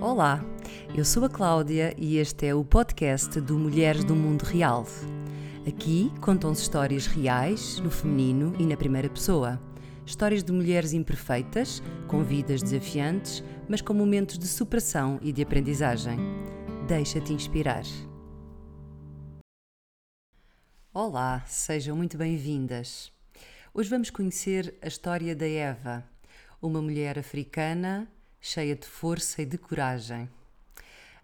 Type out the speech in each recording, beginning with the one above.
Olá, eu sou a Cláudia e este é o podcast do Mulheres do Mundo Real. Aqui contam-se histórias reais, no feminino e na primeira pessoa. Histórias de mulheres imperfeitas, com vidas desafiantes, mas com momentos de superação e de aprendizagem. Deixa-te inspirar. Olá, sejam muito bem-vindas. Hoje vamos conhecer a história da Eva, uma mulher africana cheia de força e de coragem.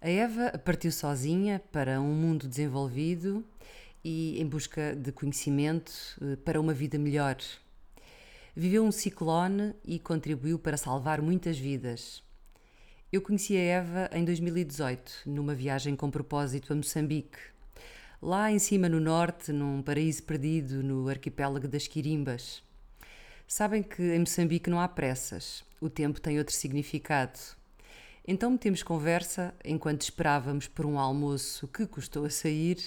A Eva partiu sozinha para um mundo desenvolvido e em busca de conhecimento eh, para uma vida melhor. Viveu um ciclone e contribuiu para salvar muitas vidas. Eu conheci a Eva em 2018, numa viagem com propósito a Moçambique. Lá em cima no norte, num paraíso perdido no arquipélago das Quirimbas. Sabem que em Moçambique não há pressas, o tempo tem outro significado. Então metemos conversa enquanto esperávamos por um almoço que custou a sair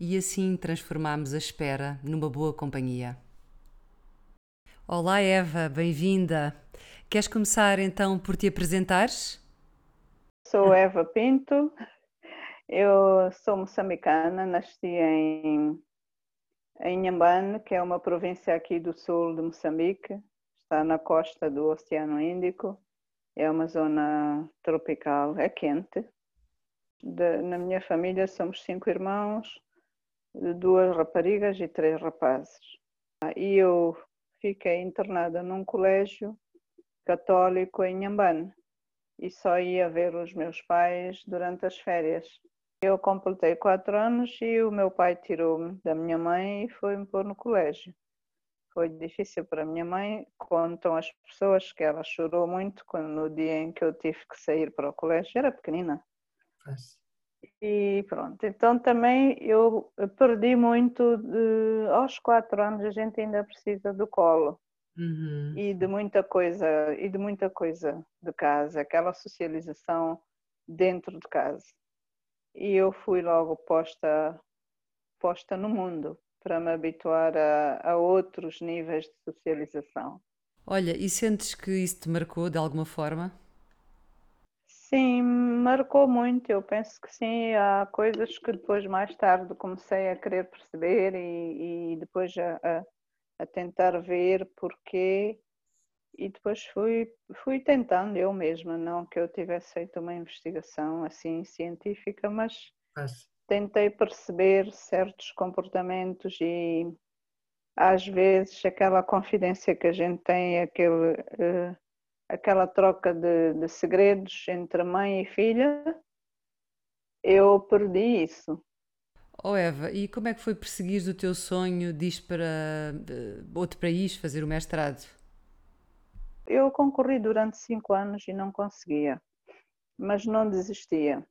e assim transformámos a espera numa boa companhia. Olá Eva, bem-vinda. Queres começar então por te apresentares? Sou Eva Pinto, eu sou moçambicana, nasci em em que é uma província aqui do sul de Moçambique, está na costa do Oceano Índico, é uma zona tropical, é quente. De, na minha família somos cinco irmãos, duas raparigas e três rapazes. E eu fiquei internada num colégio católico em Nhambane e só ia ver os meus pais durante as férias. Eu completei quatro anos e o meu pai tirou-me da minha mãe e foi-me pôr no colégio. Foi difícil para a minha mãe, contam as pessoas que ela chorou muito quando, no dia em que eu tive que sair para o colégio, era pequenina. E pronto, então também eu perdi muito, de, aos quatro anos a gente ainda precisa do colo. Uhum. E de muita coisa, e de muita coisa de casa, aquela socialização dentro de casa e eu fui logo posta, posta no mundo para me habituar a, a outros níveis de socialização. Olha, e sentes que isso te marcou de alguma forma? Sim, marcou muito. Eu penso que sim. Há coisas que depois, mais tarde, comecei a querer perceber e, e depois a, a, a, tentar ver porquê e depois fui, fui tentando eu mesma, não que eu tivesse feito uma investigação assim científica, mas, mas... tentei perceber certos comportamentos e às vezes aquela confidência que a gente tem, aquele, uh, aquela troca de, de segredos entre mãe e filha, eu perdi isso. Oh Eva, e como é que foi perseguir o teu sonho de ir para uh, outro país fazer o mestrado? Eu concorri durante cinco anos e não conseguia, mas não desistia.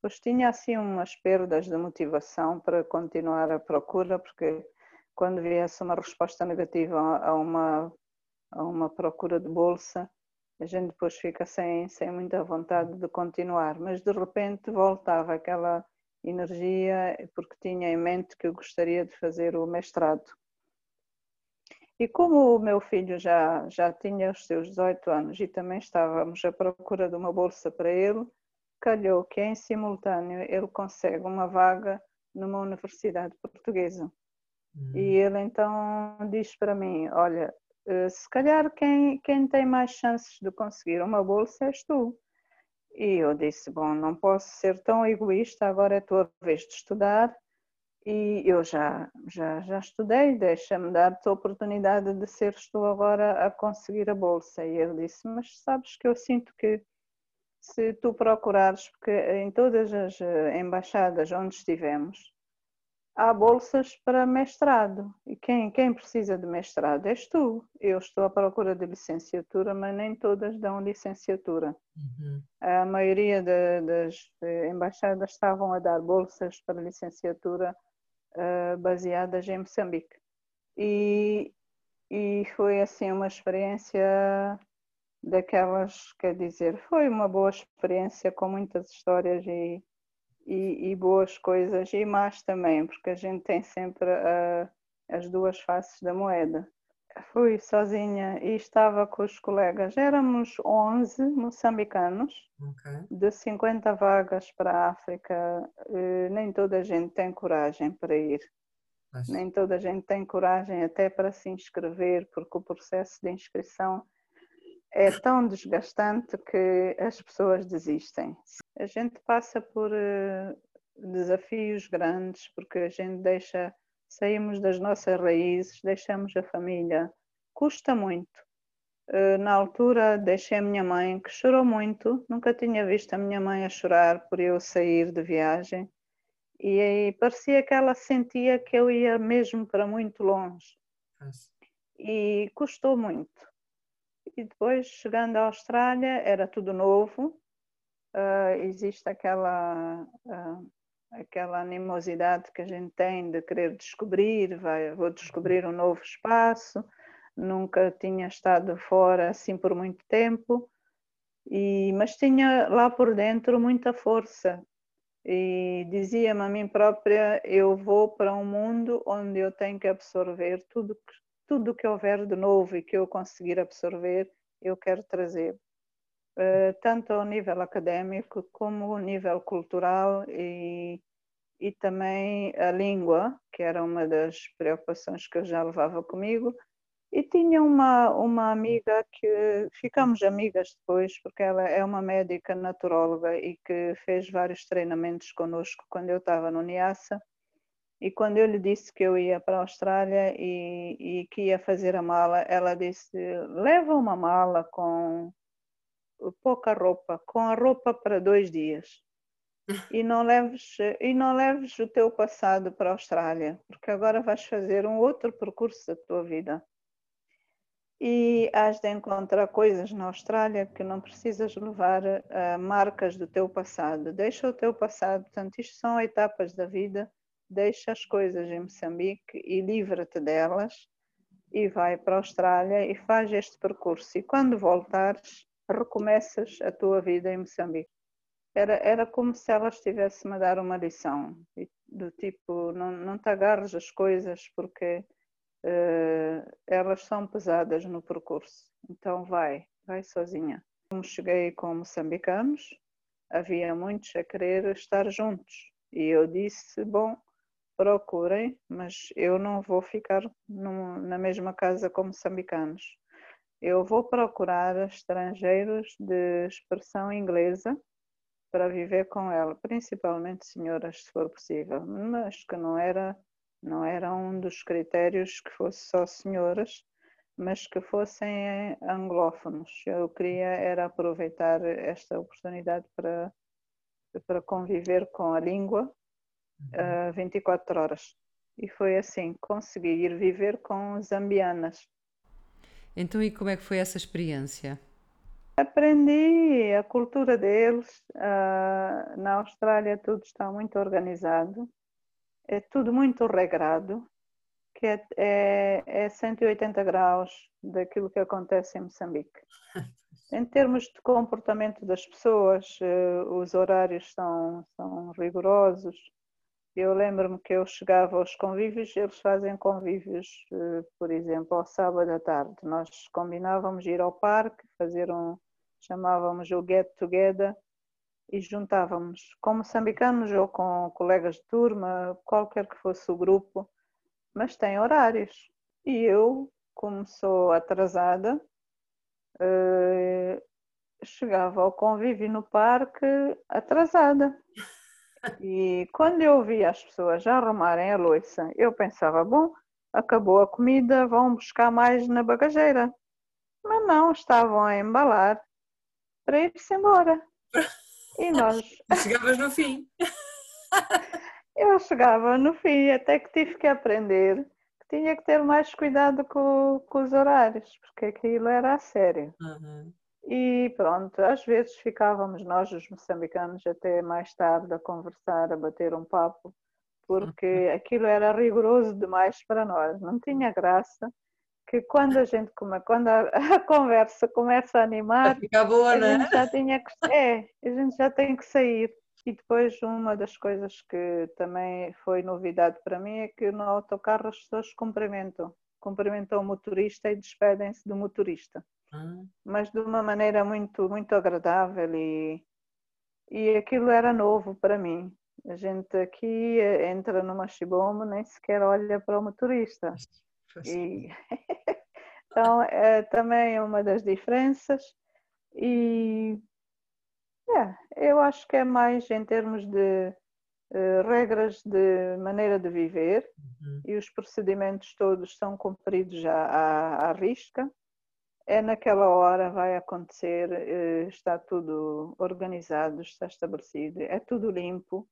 Pois tinha assim umas perdas de motivação para continuar a procura, porque quando viesse uma resposta negativa a uma, a uma procura de bolsa, a gente depois fica sem, sem muita vontade de continuar, mas de repente voltava aquela energia porque tinha em mente que eu gostaria de fazer o mestrado. E como o meu filho já, já tinha os seus 18 anos e também estávamos à procura de uma bolsa para ele, calhou que em simultâneo ele consegue uma vaga numa universidade portuguesa. Uhum. E ele então diz para mim: Olha, eh, se calhar quem, quem tem mais chances de conseguir uma bolsa és tu. E eu disse: Bom, não posso ser tão egoísta, agora é a tua vez de estudar e eu já, já, já estudei, deixa-me dar-te a oportunidade de seres tu agora a conseguir a bolsa. E ele disse, mas sabes que eu sinto que se tu procurares, porque em todas as eh, embaixadas onde estivemos, há bolsas para mestrado. E quem, quem precisa de mestrado és tu. Eu estou à procura de licenciatura, mas nem todas dão licenciatura. Uhum. A maioria de, das embaixadas estavam a dar bolsas para licenciatura uh, baseadas em Moçambique. E, e foi assim uma experiência daquelas, quer dizer, foi uma boa experiência com muitas histórias e, e, e boas coisas e más também, porque a gente tem sempre uh, as duas faces da moeda. Fui sozinha e estava com os colegas. Éramos 11 moçambicanos, okay. de 50 vagas para a África. Eh, nem toda a gente tem coragem para ir. Mas... Nem toda a gente tem coragem até para se inscrever, porque o processo de inscrição é tão desgastante que as pessoas desistem. A gente passa por eh, desafios grandes, porque a gente deixa saímos das nossas raízes, deixamos a família. Custa muito. Eh, na altura deixei a minha mãe, que chorou muito, nunca tinha visto a minha mãe a chorar por eu sair de viagem. E aí parecia que ela sentia que eu ia mesmo para muito longe. E custou muito. E depois, chegando à Austrália, era tudo novo. Uh, existe aquela uh, aquela animosidade que a gente tem de querer descobrir, vai, vou descobrir um novo espaço, nunca tinha estado fora assim por muito tempo, e, mas tinha lá por dentro muita força. E dizia-me a mim própria, eu vou para um mundo onde eu tenho que absorver tudo tudo que houver de novo e que eu conseguir absorver, eu quero trazer. Eh, tanto ao nível académico como ao nível cultural e, e também a língua, que era uma das preocupações que eu já levava comigo. E tinha uma, uma amiga que ficamos amigas depois, porque ela é uma médica naturóloga e que fez vários treinamentos conosco quando eu estava no NIASA. E quando eu lhe disse que eu ia para a Austrália e, e que ia fazer a mala, ela disse: leva uma mala com pouca roupa, com a roupa para dois dias. E não leves e não leves o teu passado para a Austrália, porque agora vais fazer um outro percurso da tua vida. E has de encontrar coisas na Austrália que não precisas levar uh, marcas do teu passado. Deixa o teu passado, portanto, isto são etapas da vida. Deixa as coisas em Moçambique e livra-te delas e vai para a Austrália e faz este percurso. E quando voltares, recomeças a tua vida em Moçambique. Era, era como se ela estivesse-me a dar uma lição, do tipo, não, não te agarres as coisas porque uh, elas são pesadas no percurso, então vai, vai sozinha. Como cheguei com moçambicanos, havia muitos a querer estar juntos e eu disse, bom, procurem, mas eu não vou ficar na mesma casa com moçambicanos eu vou procurar estrangeiros de expressão inglesa para viver com ela, principalmente senhoras, se for possível, mas que não era não era um dos critérios que fosse só senhoras, mas que fossem anglófonos. Eu queria era aproveitar esta oportunidade para para conviver com a língua uh, uhum. 24 eh, horas. E foi assim, consegui ir viver com zambianas então, e como é que foi essa experiência? Aprendi a cultura deles. Uh, na Austrália tudo está muito organizado, é tudo muito regrado, que é, é, é 180 graus daquilo que acontece em Moçambique. Em termos de comportamento das pessoas, uh, os horários são, são rigorosos, eu lembro-me que eu chegava aos convívios, eles fazem convívios, eh, por exemplo, ao sábado à tarde. Nós combinávamos ir ao parque, fazer um, chamávamos o get together e juntávamos com moçambicanos ou com colegas de turma, qualquer que fosse o grupo, mas tem horários. E eu, como sou atrasada, eh, chegava ao convívio no parque atrasada. E quando eu via as pessoas já arrumarem a louça, eu pensava, bom, acabou a comida, vão buscar mais na bagageira. Mas não, estavam a embalar para ir-se embora. E nós. Chegavas no fim. eu chegava no fim, até que tive que aprender que tinha que ter mais cuidado com, com os horários, porque aquilo era a sério. Uhum. E pronto, às vezes ficávamos nós, os moçambicanos, até mais tarde a conversar, a bater um papo, porque uhum. aquilo era rigoroso demais para nós, não tinha graça. Que quando a gente come, quando a, a conversa começa a animar, Fica boa, a né? gente já tinha que, é, a gente já tem que sair. E depois uma das coisas que também foi novidade para mim é que no autocarro as pessoas cumprimentam. cumprimentou o motorista e despedem-se do motorista. Ah. Mas de uma maneira muito, muito agradável e, e aquilo era novo para mim. A gente aqui entra numa Shibomo nem sequer olha para o motorista. E... então, é também uma das diferenças. E é, eu acho que é mais em termos de uh, regras de maneira de viver uhum. e os procedimentos todos são cumpridos já à, à risca. É naquela hora vai acontecer, uh, está tudo organizado, está estabelecido, é tudo limpo.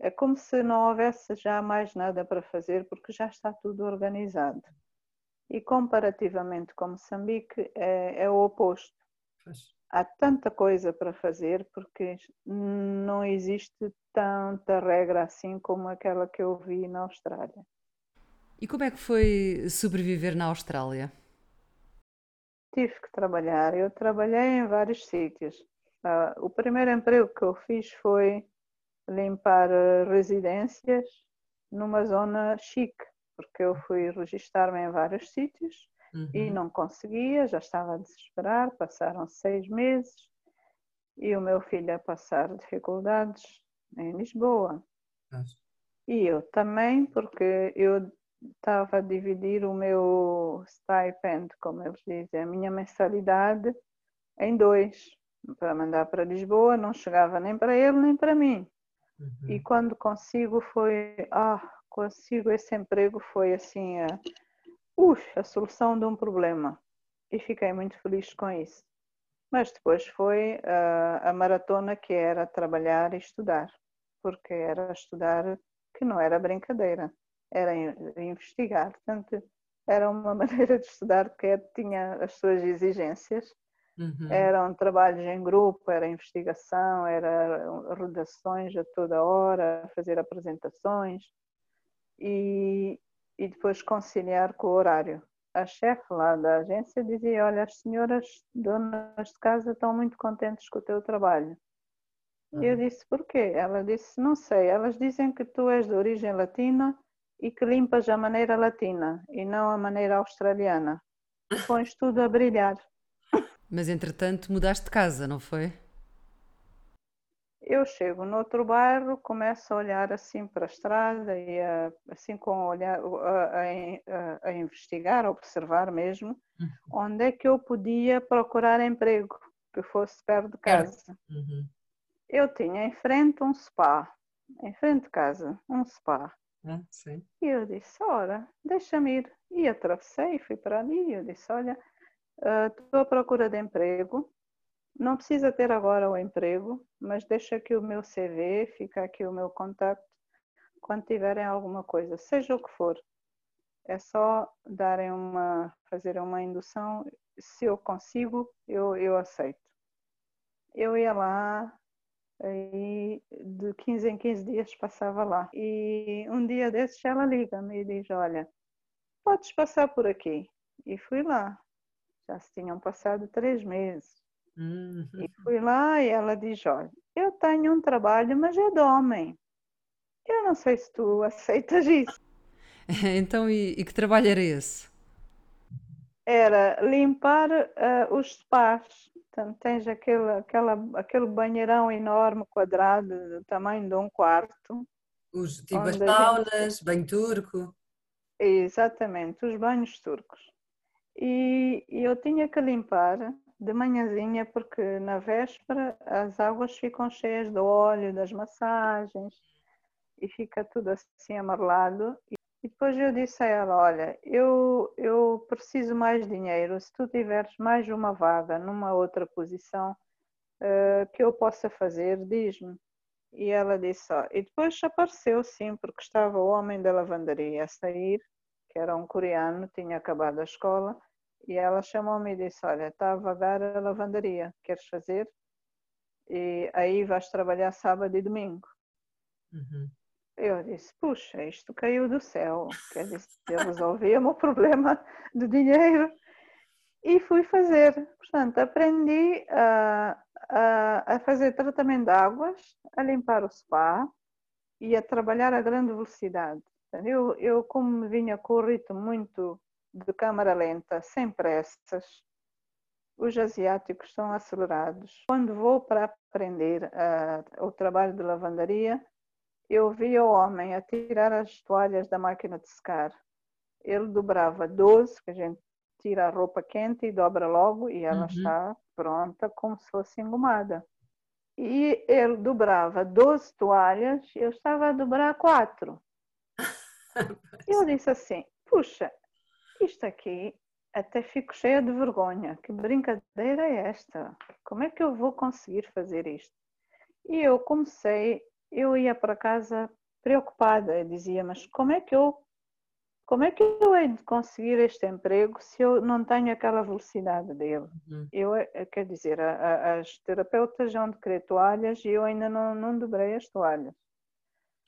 É como se não houvesse já mais nada para fazer porque já está tudo organizado. E comparativamente com Moçambique é, é o oposto. Há tanta coisa para fazer porque não existe tanta regra assim como aquela que eu vi na Austrália. E como é que foi sobreviver na Austrália? Tive que trabalhar. Eu trabalhei em vários sítios. Uh, o primeiro emprego que eu fiz foi limpar eh, residências numa zona chique, porque eu fui registar-me em vários sítios uhum. e não conseguia, já estava a desesperar. Passaram seis meses e o meu filho a passar dificuldades em Lisboa. Nossa. E eu também, porque eu estava a dividir o meu stipend, como eles dizem, a minha mensalidade, em dois. Para mandar para Lisboa, não chegava nem para ele nem para mim. Uhum. E quando consigo foi, ah, consigo esse emprego foi assim, a, a solução de um problema. E fiquei muito feliz com isso. Mas depois foi a, a maratona que era trabalhar e estudar, porque era estudar que não era brincadeira, era investigar. Portanto, era uma maneira de estudar que tinha as suas exigências Uhum. Eram trabalhos em grupo, era investigação, era redações a toda hora, fazer apresentações e, e depois conciliar com o horário. A chefe lá da agência dizia: Olha, as senhoras donas de casa estão muito contentes com o teu trabalho. Uhum. Eu disse: Porquê? Ela disse: Não sei, elas dizem que tu és de origem latina e que limpas a maneira latina e não a maneira australiana. Pões tudo a brilhar. Mas entretanto mudaste de casa, não foi? Eu chego no outro bairro, começo a olhar assim para a estrada e a, assim com olhar a, a, a, investigar, a observar mesmo, uhum. onde é que eu podia procurar emprego que fosse perto de casa. Uhum. Eu tinha em frente um spa, em frente de casa, um spa. Ah, e eu disse, ora, deixa-me ir. E atravessei, fui para ali e eu disse, olha, Estou uh, à procura de emprego. Não precisa ter agora o emprego, mas deixa aqui o meu CV, fica aqui o meu contacto. Quando tiverem alguma coisa, seja o que for, é só darem uma, fazerem uma indução. Se eu consigo, eu, eu aceito. Eu ia lá, aí de 15 em 15 dias passava lá. E um dia desses ela liga-me e diz: Olha, podes passar por aqui. E fui lá. Já se tinham passado três meses. Uhum. E fui lá e ela diz: Olha, eu tenho um trabalho, mas é de homem. Eu não sei se tu aceitas isso. então, e, e, que trabalho era esse? Era limpar uh, os spas. Portanto, tens aquele, aquela, aquele banheirão enorme, quadrado, do tamanho de um quarto. Os, tipo as saunas, gente... banho turco. Exatamente, os banhos turcos e, eu tinha que limpar de manhãzinha porque na véspera as águas ficam cheias do óleo das massagens e fica tudo assim amarelado. E depois eu disse a ela, olha, eu, eu preciso mais dinheiro, se tu tiveres mais uma vaga numa outra posição uh, que eu possa fazer, diz-me. E ela disse, ó, e depois apareceu sim, porque estava o homem da lavandaria a sair que era um coreano, tinha acabado a escola, e ela chamou-me e disse: Olha, está a vagar a lavandaria, queres fazer? E aí vais trabalhar sábado e domingo. Uhum. Eu disse: Puxa, isto caiu do céu, quer dizer, eu resolvi o meu problema de dinheiro e fui fazer. Portanto, aprendi a, a, a fazer tratamento de águas, a limpar o spa e a trabalhar a grande velocidade. Eu, eu como vinha com o ritmo muito de câmara lenta, sem pressas. Os asiáticos são acelerados. Quando vou para aprender uh, o trabalho de lavandaria, eu vi o homem a tirar as toalhas da máquina de secar. Ele dobrava 12, que a gente tira a roupa quente e dobra logo e ela uhum. está pronta como se fosse engomada. E ele dobrava 12 toalhas, eu estava a dobrar quatro. eu disse assim: puxa, isto aqui até fico cheia de vergonha. Que brincadeira é esta? Como é que eu vou conseguir fazer isto? E eu comecei, eu ia para casa preocupada, eu dizia, mas como é que eu como é que eu hei de conseguir este emprego se eu não tenho aquela velocidade dele? Uhum. Eu, eh, quer dizer, a, a, as terapeutas já de querer toalhas e eu ainda não, não dobrei as toalhas.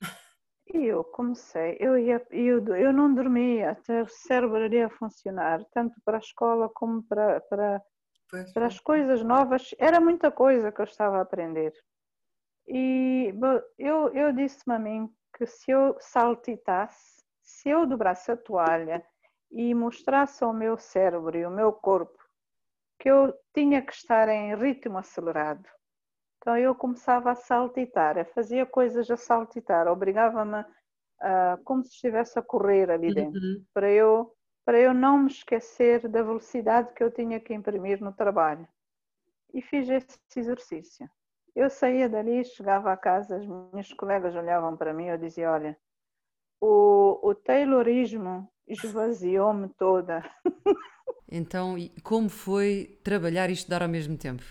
E eu comecei, eu, ia, eu, eu não dormia, até o cérebro iria funcionar, tanto para a escola como para, para, para as coisas novas. Era muita coisa que eu estava a aprender. E eu, eu disse-me a mim que se eu saltitasse, se eu dobrasse a toalha e mostrasse ao meu cérebro e ao meu corpo que eu tinha que estar em ritmo acelerado, então eu começava a saltitar, fazia coisas a saltitar, obrigava-me a, como se estivesse a correr ali dentro, uhum. para, eu, para eu não me esquecer da velocidade que eu tinha que imprimir no trabalho. E fiz esse exercício. Eu saía dali, chegava a casa, as minhas colegas olhavam para mim e eu dizia, olha, o, o Taylorismo esvaziou-me toda. Então, como foi trabalhar e estudar ao mesmo tempo?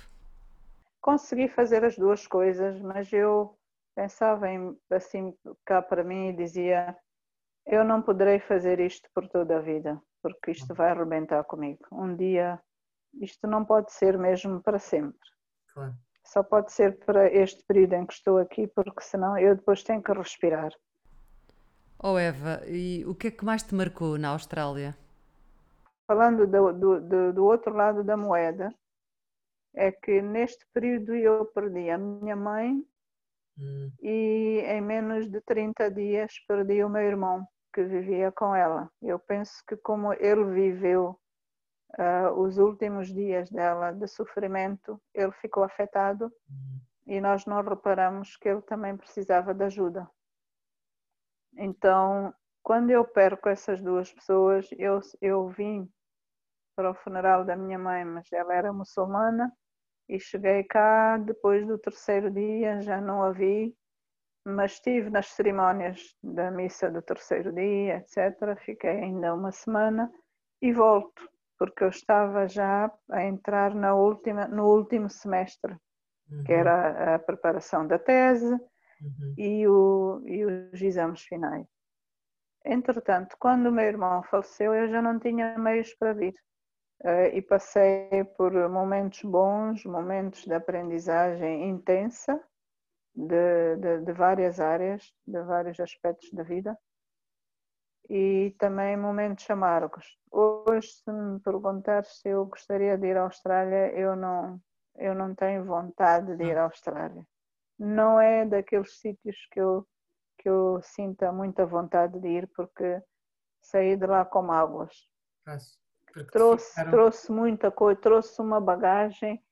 Consegui fazer as duas coisas, mas eu pensava em, assim cá para mim e dizia: eu não poderei fazer isto por toda a vida, porque isto vai arrebentar comigo. Um dia, isto não pode ser mesmo para sempre. Claro. Só pode ser para este período em que estou aqui, porque senão eu depois tenho que respirar. Oh Eva, e o que é que mais te marcou na Austrália? Falando do, do, do, do outro lado da moeda, é que neste período eu perdi a minha mãe hum. e em menos de 30 dias perdi o meu irmão que vivia com ela. Eu penso que como ele viveu uh, os últimos dias dela de sofrimento, ele ficou afetado hum. e nós não reparamos que ele também precisava de ajuda. Então, quando eu perco essas duas pessoas, eu, eu vim para o funeral da minha mãe, mas ela era muçulmana, e cheguei cá depois do terceiro dia, já não a vi, mas estive nas cerimónias da missa do terceiro dia, etc. Fiquei ainda uma semana e volto, porque eu estava já a entrar na última, no último semestre, uhum. que era a preparação da tese, uhum. e, o, e os exames finais. Entretanto, quando o meu irmão faleceu, eu já não tinha meios para vir. Uh, e passei por momentos bons, momentos de aprendizagem intensa de, de, de, várias áreas, de vários aspectos da vida e também momentos amargos. Hoje, se me perguntares se eu gostaria de ir à Austrália, eu não, eu não tenho vontade de ir à Austrália não é daqueles sítios que eu, que eu sinta muita vontade de ir porque saí de lá com mágoas. Trouxe, ficaram... trouxe muita coisa, trouxe uma bagagem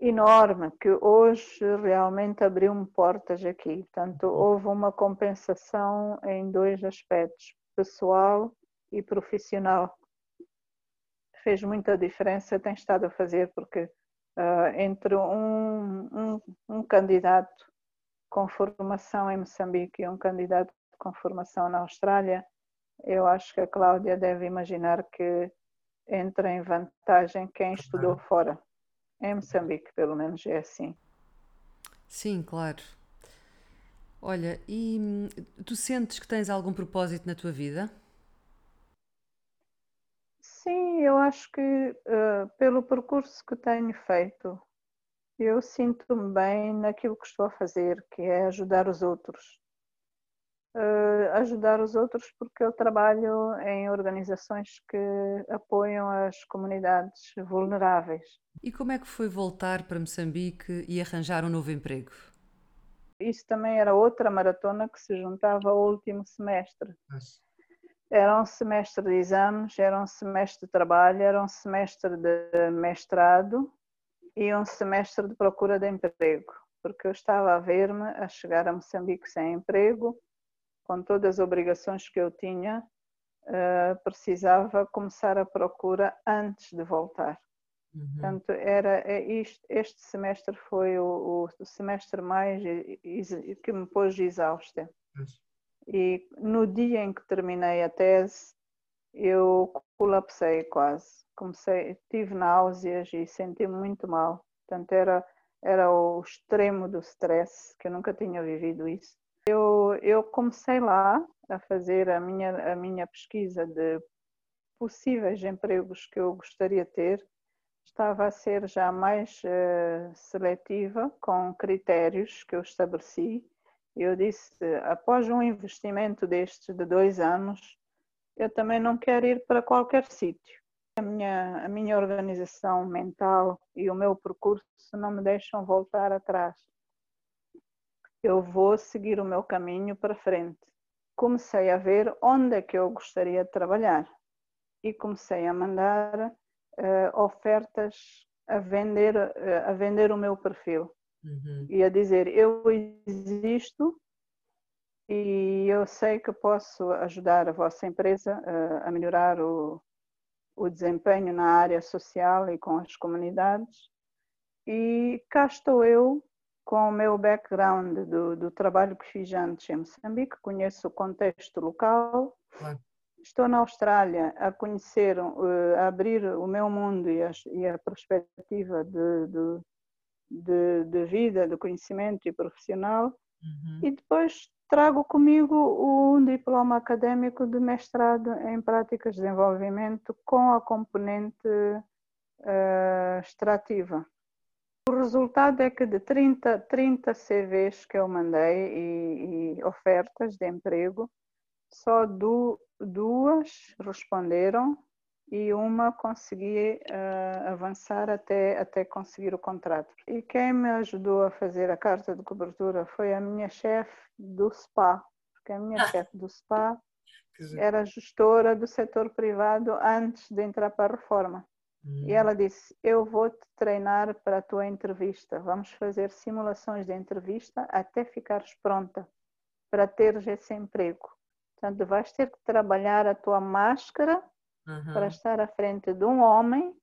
enorme que hoje realmente abriu-me portas aqui. Portanto, uhum. houve uma compensação em dois aspectos, pessoal e profissional. Fez muita diferença, tem estado a fazer, porque uh, entre um, um, um candidato com formação em Moçambique e um candidato com formação na Austrália, eu acho que a Cláudia deve imaginar que entra em vantagem quem estudou fora. Em Moçambique, pelo menos, é assim. Sim, claro. Olha, e hum, tu sentes que tens algum propósito na tua vida? Sim, eu acho que uh, pelo percurso que tenho feito, eu sinto-me bem naquilo que estou a fazer, que é ajudar os outros. Uh, ajudar os outros porque eu trabalho em organizações que apoiam as comunidades vulneráveis. E como é que foi voltar para Moçambique e arranjar um novo emprego? Isso também era outra maratona que se juntava ao último semestre. Era um semestre de exames, era um semestre de trabalho, era um semestre de mestrado e um semestre de procura de emprego, porque eu estava a ver-me a chegar a Moçambique sem emprego, com todas as obrigações que eu tinha, uh, precisava começar a procura antes de voltar. Uhum. Portanto, era é este semestre foi o, o, semestre mais que me pôs exausta. E no dia em que terminei a tese, eu colapsei quase. Comecei, tive náuseas e senti-me muito mal. Portanto, era, era o extremo do stress, que eu nunca tinha vivido isso. Eu, eu comecei lá a fazer a minha, a minha pesquisa de possíveis empregos que eu gostaria de ter. Estava a ser já mais uh, seletiva, com critérios que eu estabeleci eu disse, após um investimento destes de dois anos, eu também não quero ir para qualquer sítio. A minha, a minha organização mental e o meu percurso não me deixam voltar atrás. Eu vou seguir o meu caminho para frente. Comecei a ver onde é que eu gostaria de trabalhar e comecei a mandar uh, ofertas a vender, uh, a vender o meu perfil uhum. e a dizer: Eu existo e eu sei que posso ajudar a vossa empresa uh, a melhorar o, o desempenho na área social e com as comunidades. E cá estou eu com o meu background do, do trabalho que fiz antes em Moçambique, conheço o contexto local. Claro. Estou na Austrália a conhecer, uh, a abrir o meu mundo e a, e a perspectiva de, de, de, de vida, de conhecimento e profissional, uhum. e depois trago comigo um diploma académico de mestrado em práticas de desenvolvimento com a componente uh, extrativa. O resultado é que de 30, 30 CVs que eu mandei e, e ofertas de emprego, só du, duas responderam e uma consegui uh, avançar até, até conseguir o contrato. E quem me ajudou a fazer a carta de cobertura foi a minha chefe do SPA, porque a minha ah. chefe do SPA era gestora do setor privado antes de entrar para a reforma. Hum. E ela disse: Eu vou te treinar para a tua entrevista. Vamos fazer simulações de entrevista até ficares pronta para teres esse emprego. Portanto, vais ter que trabalhar a tua máscara uhum. para estar à frente de um homem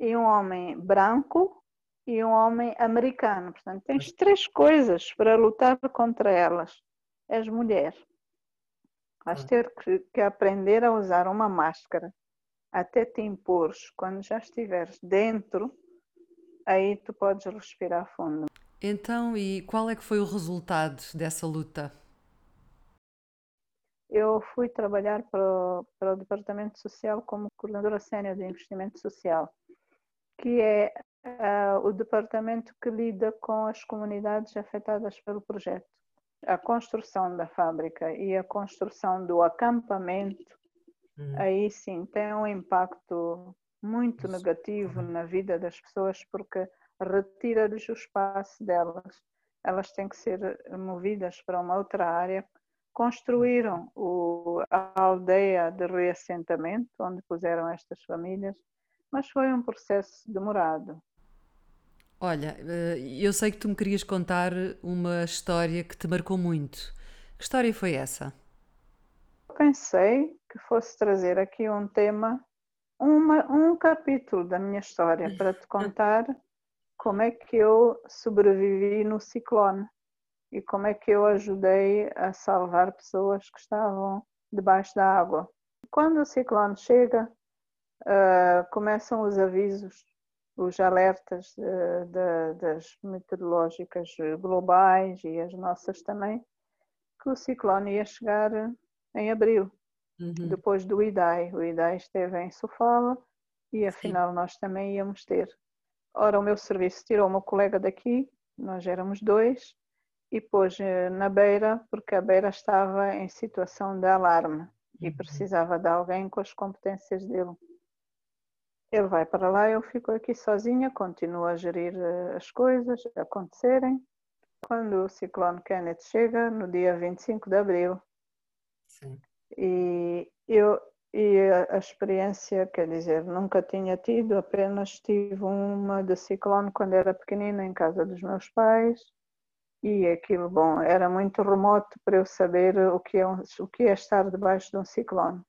e um homem branco e um homem americano. Portanto, tens três coisas para lutar contra elas. És mulher. Vais ter que, que aprender a usar uma máscara até te impores. Quando já estiveres dentro, aí tu podes respirar fundo. Então, e qual é que foi o resultado dessa luta? Eu fui trabalhar para o, para o Departamento Social como coordenadora sénior de investimento social, que é uh, o departamento que lida com as comunidades afetadas pelo projeto. A construção da fábrica e a construção do acampamento, uhum. aí sim tem um impacto muito Isso. negativo uhum. na vida das pessoas porque retira-lhes o espaço delas. Elas têm que ser movidas para uma outra área construíram o, a aldeia de reassentamento, onde puseram estas famílias, mas foi um processo demorado. Olha, eh, eu sei que tu me querias contar uma história que te marcou muito. Que história foi essa? Pensei que fosse trazer aqui um tema, uma, um capítulo da minha história para te contar como é que eu sobrevivi no ciclone e como é que eu ajudei a salvar pessoas que estavam debaixo da água. Quando o ciclone chega, uh, começam os avisos, os alertas de, de, das meteorológicas globais e as nossas também, que o ciclone ia chegar em abril, uhum. depois do IDAI. O IDAI esteve em Sofala e afinal Sim. nós também íamos ter. Ora, o meu serviço tirou uma colega daqui, nós éramos dois, e pôs eh, na beira, porque a beira estava em situação de alarme e uhum. precisava de alguém com as competências dele. Ele vai para lá, eu fico aqui sozinha, continuo a gerir eh, as coisas acontecerem. Quando o ciclone Kenneth chega, no dia 25 de abril, Sim. E eu e a, experiência, quer dizer, nunca tinha tido, apenas tive uma de ciclone quando era pequenina em casa dos meus pais e aquilo, bom, era muito remoto para eu saber o que é, o que é estar debaixo de um ciclone.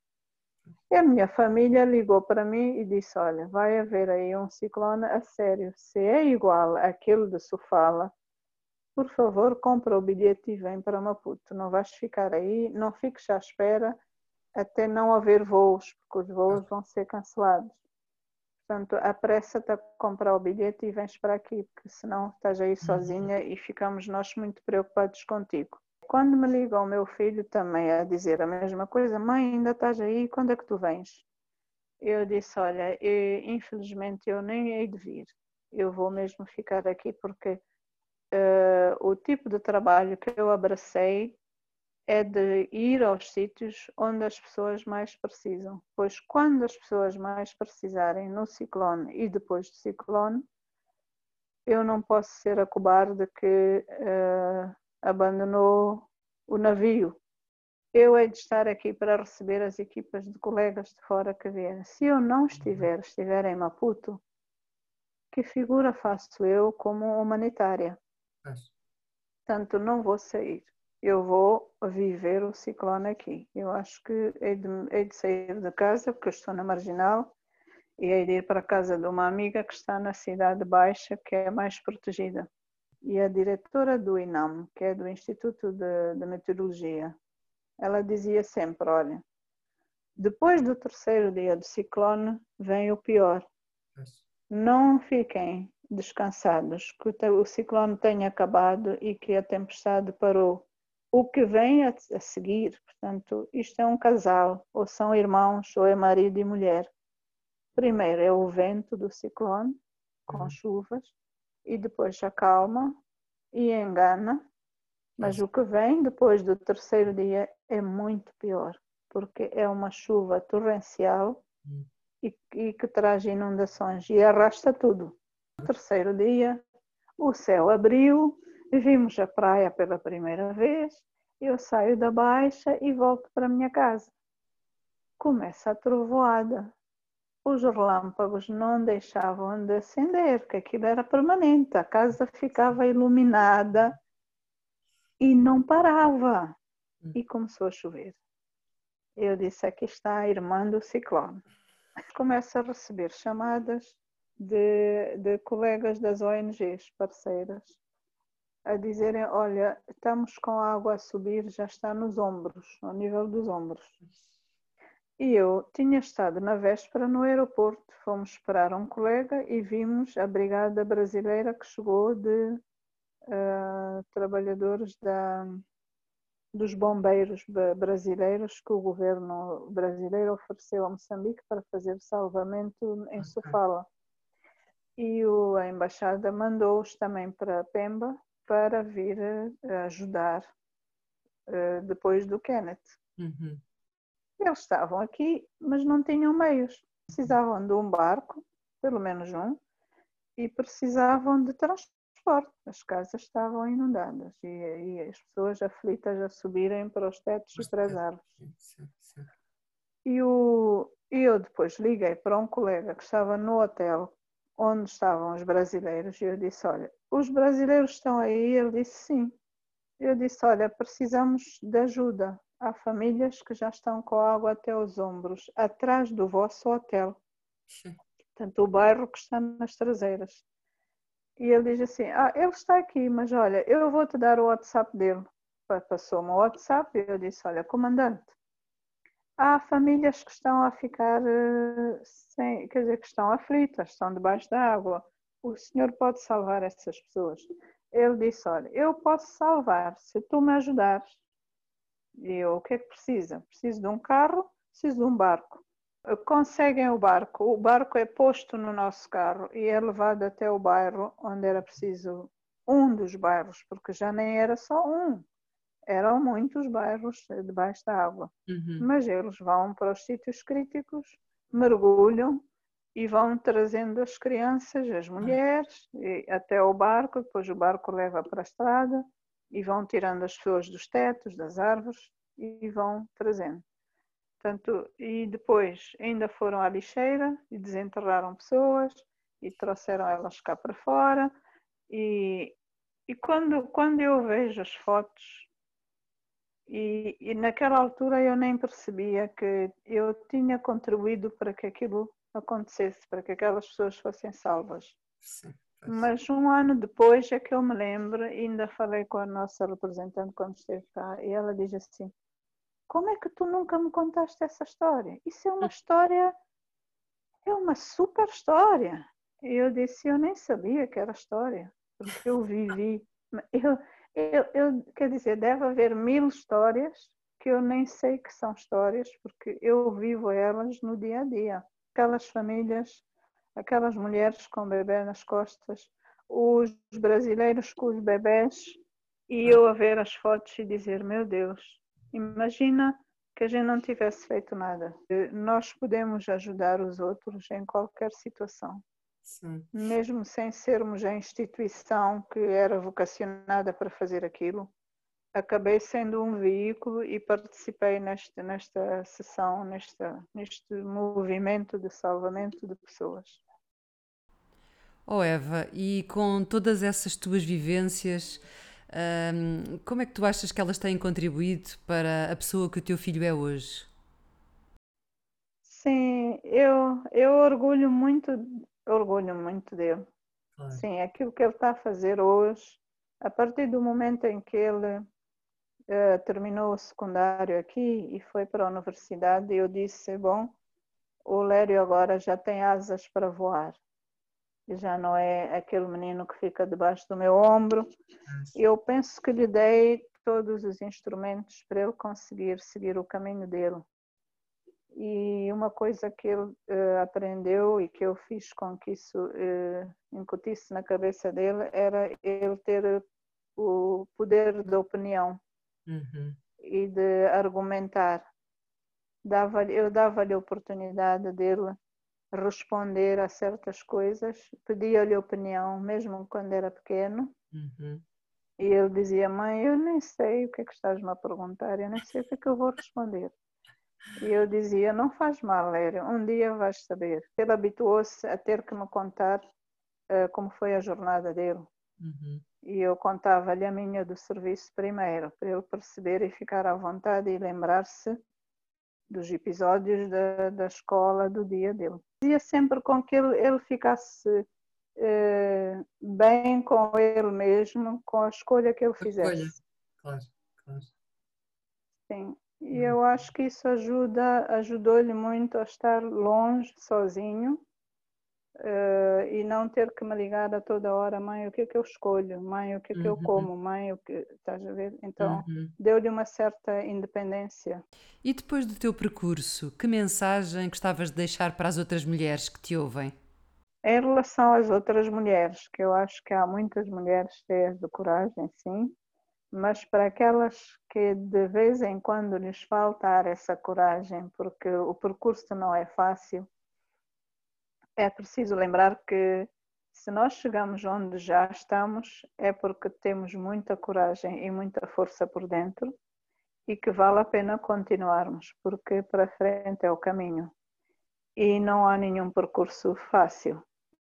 E a minha família ligou para mim e disse: Olha, vai haver aí um ciclone a sério. Se é igual àquele de Sofala, por favor, compra o bilhete e vem para Maputo. Não vais ficar aí, não fiques à espera até não haver voos, porque os voos vão ser cancelados. Portanto, apressa-te a comprar o bilhete e vens para aqui, porque senão estás aí sozinha e ficamos nós muito preocupados contigo. Quando me liga o meu filho também a dizer a mesma coisa, mãe, ainda estás aí, quando é que tu vens? Eu disse, olha, eu, infelizmente eu nem hei de vir, eu vou mesmo ficar aqui porque uh, o tipo de trabalho que eu abracei é de ir aos sítios onde as pessoas mais precisam, pois quando as pessoas mais precisarem no ciclone e depois do ciclone, eu não posso ser a cobarde que uh, abandonou o navio. Eu hei de estar aqui para receber as equipas de colegas de fora que vierem. Se eu não estiver, estiver em Maputo, que figura faço eu como humanitária? Portanto, não vou sair eu vou viver o ciclone aqui. Eu acho que hei de, hei de sair de casa, porque eu estou na Marginal, e hei de ir para a casa de uma amiga que está na Cidade Baixa, que é mais protegida. E a diretora do INAM, que é do Instituto de, de Meteorologia, ela dizia sempre: olha, depois do terceiro dia do ciclone vem o pior. Não fiquem descansados, que o ciclone tenha acabado e que a tempestade parou o que vem a, a, seguir, portanto, isto é um casal, ou são irmãos, ou é marido e mulher. Primeiro é o vento do ciclone, com uhum. chuvas, e depois acalma e engana, mas o que vem depois do terceiro dia é muito pior, porque é uma chuva torrencial uhum. e, e que traz inundações e arrasta tudo. No terceiro dia, o céu abriu, Vimos a praia pela primeira vez, eu saio da baixa e volto para a minha casa. Começa a trovoada. Os relâmpagos não deixavam de acender, porque aquilo era permanente. A casa ficava iluminada e não parava. Hum. E começou a chover. Eu disse: aqui está a irmã do ciclone. Começo a receber chamadas de, de colegas das ONGs parceiras a dizerem: Olha, estamos com a água a subir, já está nos ombros, ao nível dos ombros. E eu tinha estado na véspera no aeroporto, fomos esperar um colega e vimos a brigada brasileira que chegou de uh, trabalhadores da, dos bombeiros brasileiros que o governo brasileiro ofereceu a Moçambique para fazer salvamento em Sofala. E a embaixada mandou-os também para Pemba para vir ajudar uh, depois do Kenneth. Uhum. Eles estavam aqui, mas não tinham meios. Precisavam de um barco, pelo menos um, e precisavam de transporte. As casas estavam inundadas e, e as pessoas aflitas a subirem para os tetos e para as árvores. E o, eu depois liguei para um colega que estava no hotel onde estavam os brasileiros e eu disse: Olha, os brasileiros estão aí? Ele disse: Sim. Eu disse: Olha, precisamos de ajuda. Há famílias que já estão com água até os ombros, atrás do vosso hotel. Sim. Portanto, o bairro que está nas traseiras. E ele diz assim: Ah, ele está aqui, mas olha, eu vou te dar o WhatsApp dele. Passou-me o WhatsApp e eu disse: Olha, comandante, há famílias que estão a ficar eh, sem, quer dizer, que estão aflitas, estão debaixo da água. O senhor pode salvar essas pessoas? Ele disse: Olha, eu posso salvar se tu me ajudares. E eu, o que é que precisa? Preciso de um carro, preciso de um barco. Conseguem o barco, o barco é posto no nosso carro e é levado até o bairro onde era preciso um dos bairros, porque já nem era só um, eram muitos bairros debaixo da água. Uhum. Mas eles vão para os sítios críticos, mergulham e vão trazendo as crianças, as mulheres, até o barco, depois o barco leva para a estrada e vão tirando as pessoas dos tetos, das árvores e vão trazendo. Portanto, e depois ainda foram à lixeira e desenterraram pessoas e trouxeram elas cá para fora. E, e quando, quando eu vejo as fotos, e, e naquela altura eu nem percebia que eu tinha contribuído para que aquilo acontecesse, para que aquelas pessoas fossem salvas. Sim. Mas um ano depois é que eu me lembro, ainda falei com a nossa representante quando esteve cá, e ela diz assim: Como é que tu nunca me contaste essa história? Isso é uma história, é uma super história. E eu disse: Eu nem sabia que era história, porque eu vivi. Eu, eu, eu, quer dizer, deve haver mil histórias que eu nem sei que são histórias, porque eu vivo elas no dia a dia. Aquelas famílias aquelas mulheres com bebê nas costas, os brasileiros com os bebés e eu a ver as fotos e dizer: Meu Deus, imagina que a gente não tivesse feito nada. Nós podemos ajudar os outros em qualquer situação. Sim. Mesmo sem sermos a instituição que era vocacionada para fazer aquilo, acabei sendo um veículo e participei nesta, nesta sessão, nesta, neste movimento de salvamento de pessoas. Oh Eva, e com todas essas tuas vivências, um, como é que tu achas que elas têm contribuído para a pessoa que o teu filho é hoje? Sim, eu, eu orgulho muito, orgulho muito dele. Sim, aquilo que ele está a fazer hoje, a partir do momento em que ele uh, terminou o secundário aqui e foi para a universidade, eu disse, bom, o Lério agora já tem asas para voar já não é aquele menino que fica debaixo do meu ombro. Eu penso que lhe dei todos os instrumentos para ele conseguir seguir o caminho dele. E uma coisa que ele uh, aprendeu e que eu fiz com que isso uh, incutisse na cabeça dele era ele ter o poder de opinião uhum. e de argumentar. Dava, eu dava-lhe a oportunidade dele responder a certas coisas, pedia-lhe opinião, mesmo quando era pequeno. Uhum. E ele dizia: Mãe, eu nem sei o que é que estás-me a perguntar, eu nem sei o que é que eu vou responder. E eu dizia: Não faz mal, Lério, um dia vais saber. Ele habituou-se a ter que me contar uh, como foi a jornada dele. Uhum. E eu contava-lhe a minha do serviço primeiro, para ele perceber e ficar à vontade e lembrar-se dos episódios da, da escola, do dia dele. Fazia sempre com que ele, ele ficasse eh, bem com ele mesmo, com a escolha que ele fizesse. Claro, claro. Sim, e eu acho que isso ajuda, ajudou-lhe muito a estar longe, sozinho, Uh, e não ter que me ligar a toda hora, mãe, o que é que eu escolho? Mãe, o que é que uhum. eu como? Mãe, o que. Estás a ver? Então, uhum. deu-lhe uma certa independência. E depois do teu percurso, que mensagem gostavas de deixar para as outras mulheres que te ouvem? Em relação às outras mulheres, que eu acho que há muitas mulheres cheias de coragem, sim, mas para aquelas que de vez em quando lhes faltar essa coragem, porque o percurso não é fácil é preciso lembrar que se nós chegamos onde já estamos é porque temos muita coragem e muita força por dentro e que vale a pena continuarmos, porque para frente é o caminho. E não há nenhum percurso fácil.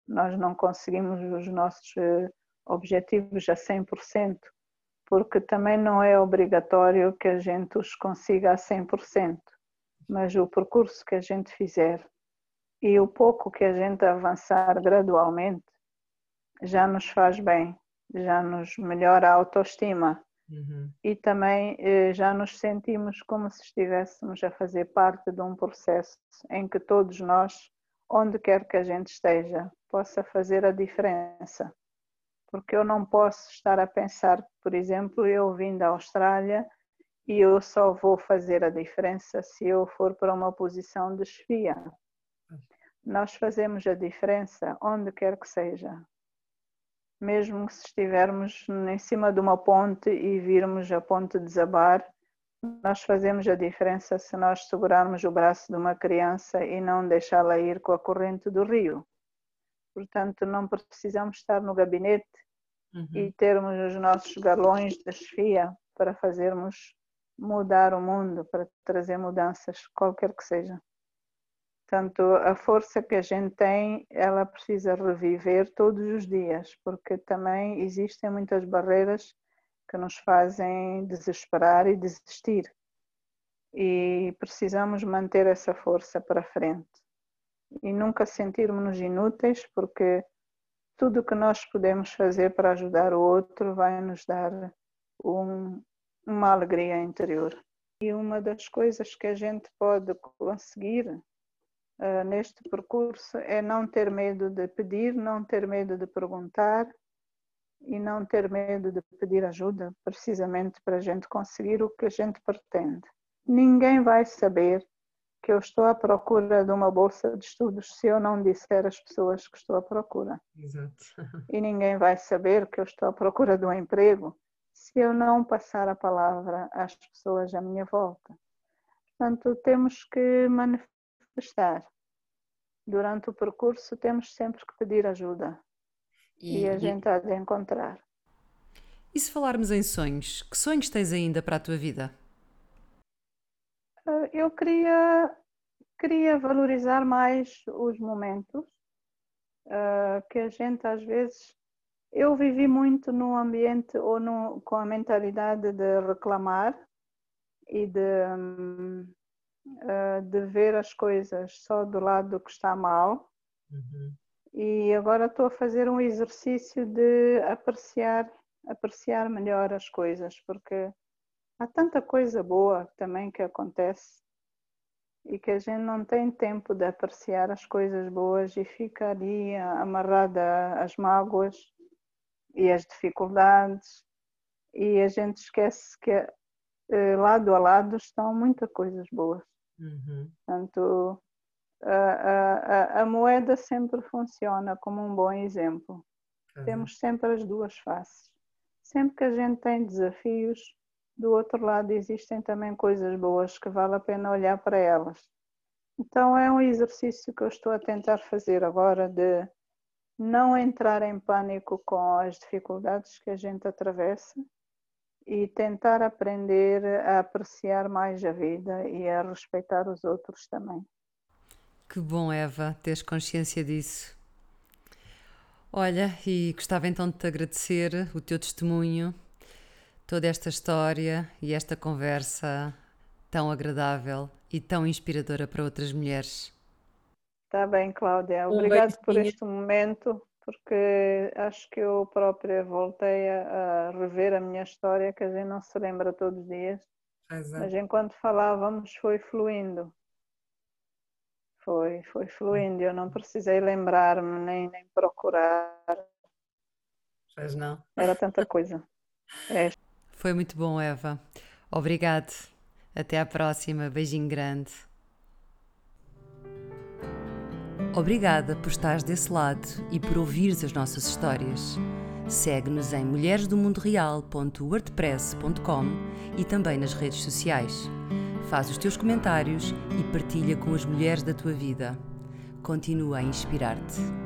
Nós não conseguimos os nossos eh, objetivos a 100%, porque também não é obrigatório que a gente os consiga a 100%, mas o percurso que a gente fizer e o pouco que a gente avançar gradualmente já nos faz bem, já nos melhora a autoestima uhum. e também eh, já nos sentimos como se estivéssemos a fazer parte de um processo em que todos nós, onde quer que a gente esteja, possa fazer a diferença. Porque eu não posso estar a pensar, por exemplo, eu vim da Austrália e eu só vou fazer a diferença se eu for para uma posição de chefia nós fazemos a diferença onde quer que seja. Mesmo se estivermos em cima de uma ponte e virmos a ponte desabar, nós fazemos a diferença se nós segurarmos o braço de uma criança e não deixá-la ir com a corrente do rio. Portanto, não precisamos estar no gabinete uhum. e termos os nossos galões de chefia para fazermos mudar o mundo, para trazer mudanças, qualquer que seja. Portanto, a força que a gente tem, ela precisa reviver todos os dias, porque também existem muitas barreiras que nos fazem desesperar e desistir. E precisamos manter essa força para frente. E nunca sentirmos-nos inúteis, porque tudo que nós podemos fazer para ajudar o outro vai nos dar um, uma alegria interior. E uma das coisas que a gente pode conseguir uh, neste percurso é não ter medo de pedir, não ter medo de perguntar e não ter medo de pedir ajuda, precisamente para a gente conseguir o que a gente pretende. Ninguém vai saber que eu estou à procura de uma bolsa de estudos se eu não disser às pessoas que estou à procura. Exato. E ninguém vai saber que eu estou à procura de um emprego se eu não passar a palavra às pessoas à minha volta. Portanto, temos que manifestar. Durante o percurso, temos sempre que pedir ajuda. E, e a gente há de encontrar. E se falarmos em sonhos, que sonhos tens ainda para a tua vida? Eh, eu queria, queria valorizar mais os momentos uh, que a gente às vezes eu vivi muito no ambiente ou no, com a mentalidade de reclamar e de, uh, de ver as coisas só do lado que está mal. Uhum. E agora estou a fazer um exercício de apreciar, apreciar melhor as coisas, porque há tanta coisa boa também que acontece e que a gente não tem tempo de apreciar as coisas boas e fica ali amarrada às mágoas e as dificuldades, e a gente esquece que eh, lado a lado estão muitas coisas boas. Uhum. Portanto, a, a, a, moeda sempre funciona como um bom exemplo. Uhum. Temos sempre as duas faces. Sempre que a gente tem desafios, do outro lado existem também coisas boas que vale a pena olhar para elas. Então é um exercício que eu estou a tentar fazer agora de não entrar em pânico com as dificuldades que a gente atravessa e tentar aprender a apreciar mais a vida e a respeitar os outros também. Que bom, Eva, teres consciência disso. Olha, e gostava então de te agradecer o teu testemunho, toda esta história e esta conversa tão agradável e tão inspiradora para outras mulheres. Está bem, Cláudia. Obrigado um por este momento, porque acho que eu própria voltei a, a, rever a minha história, que a gente não se lembra todos os dias. Exato. Mas enquanto falávamos, foi fluindo. Foi, foi fluindo. Eu não precisei lembrar-me nem, nem procurar. Pois não. Era tanta coisa. É. Foi muito bom, Eva. Obrigado. Até à próxima. Beijinho grande. Obrigada por estares desse lado e por ouvires as nossas histórias. Segue-nos em mulheresdomundoreal.wordpress.com e também nas redes sociais. Faz os teus comentários e partilha com as mulheres da tua vida. Continua a inspirar-te.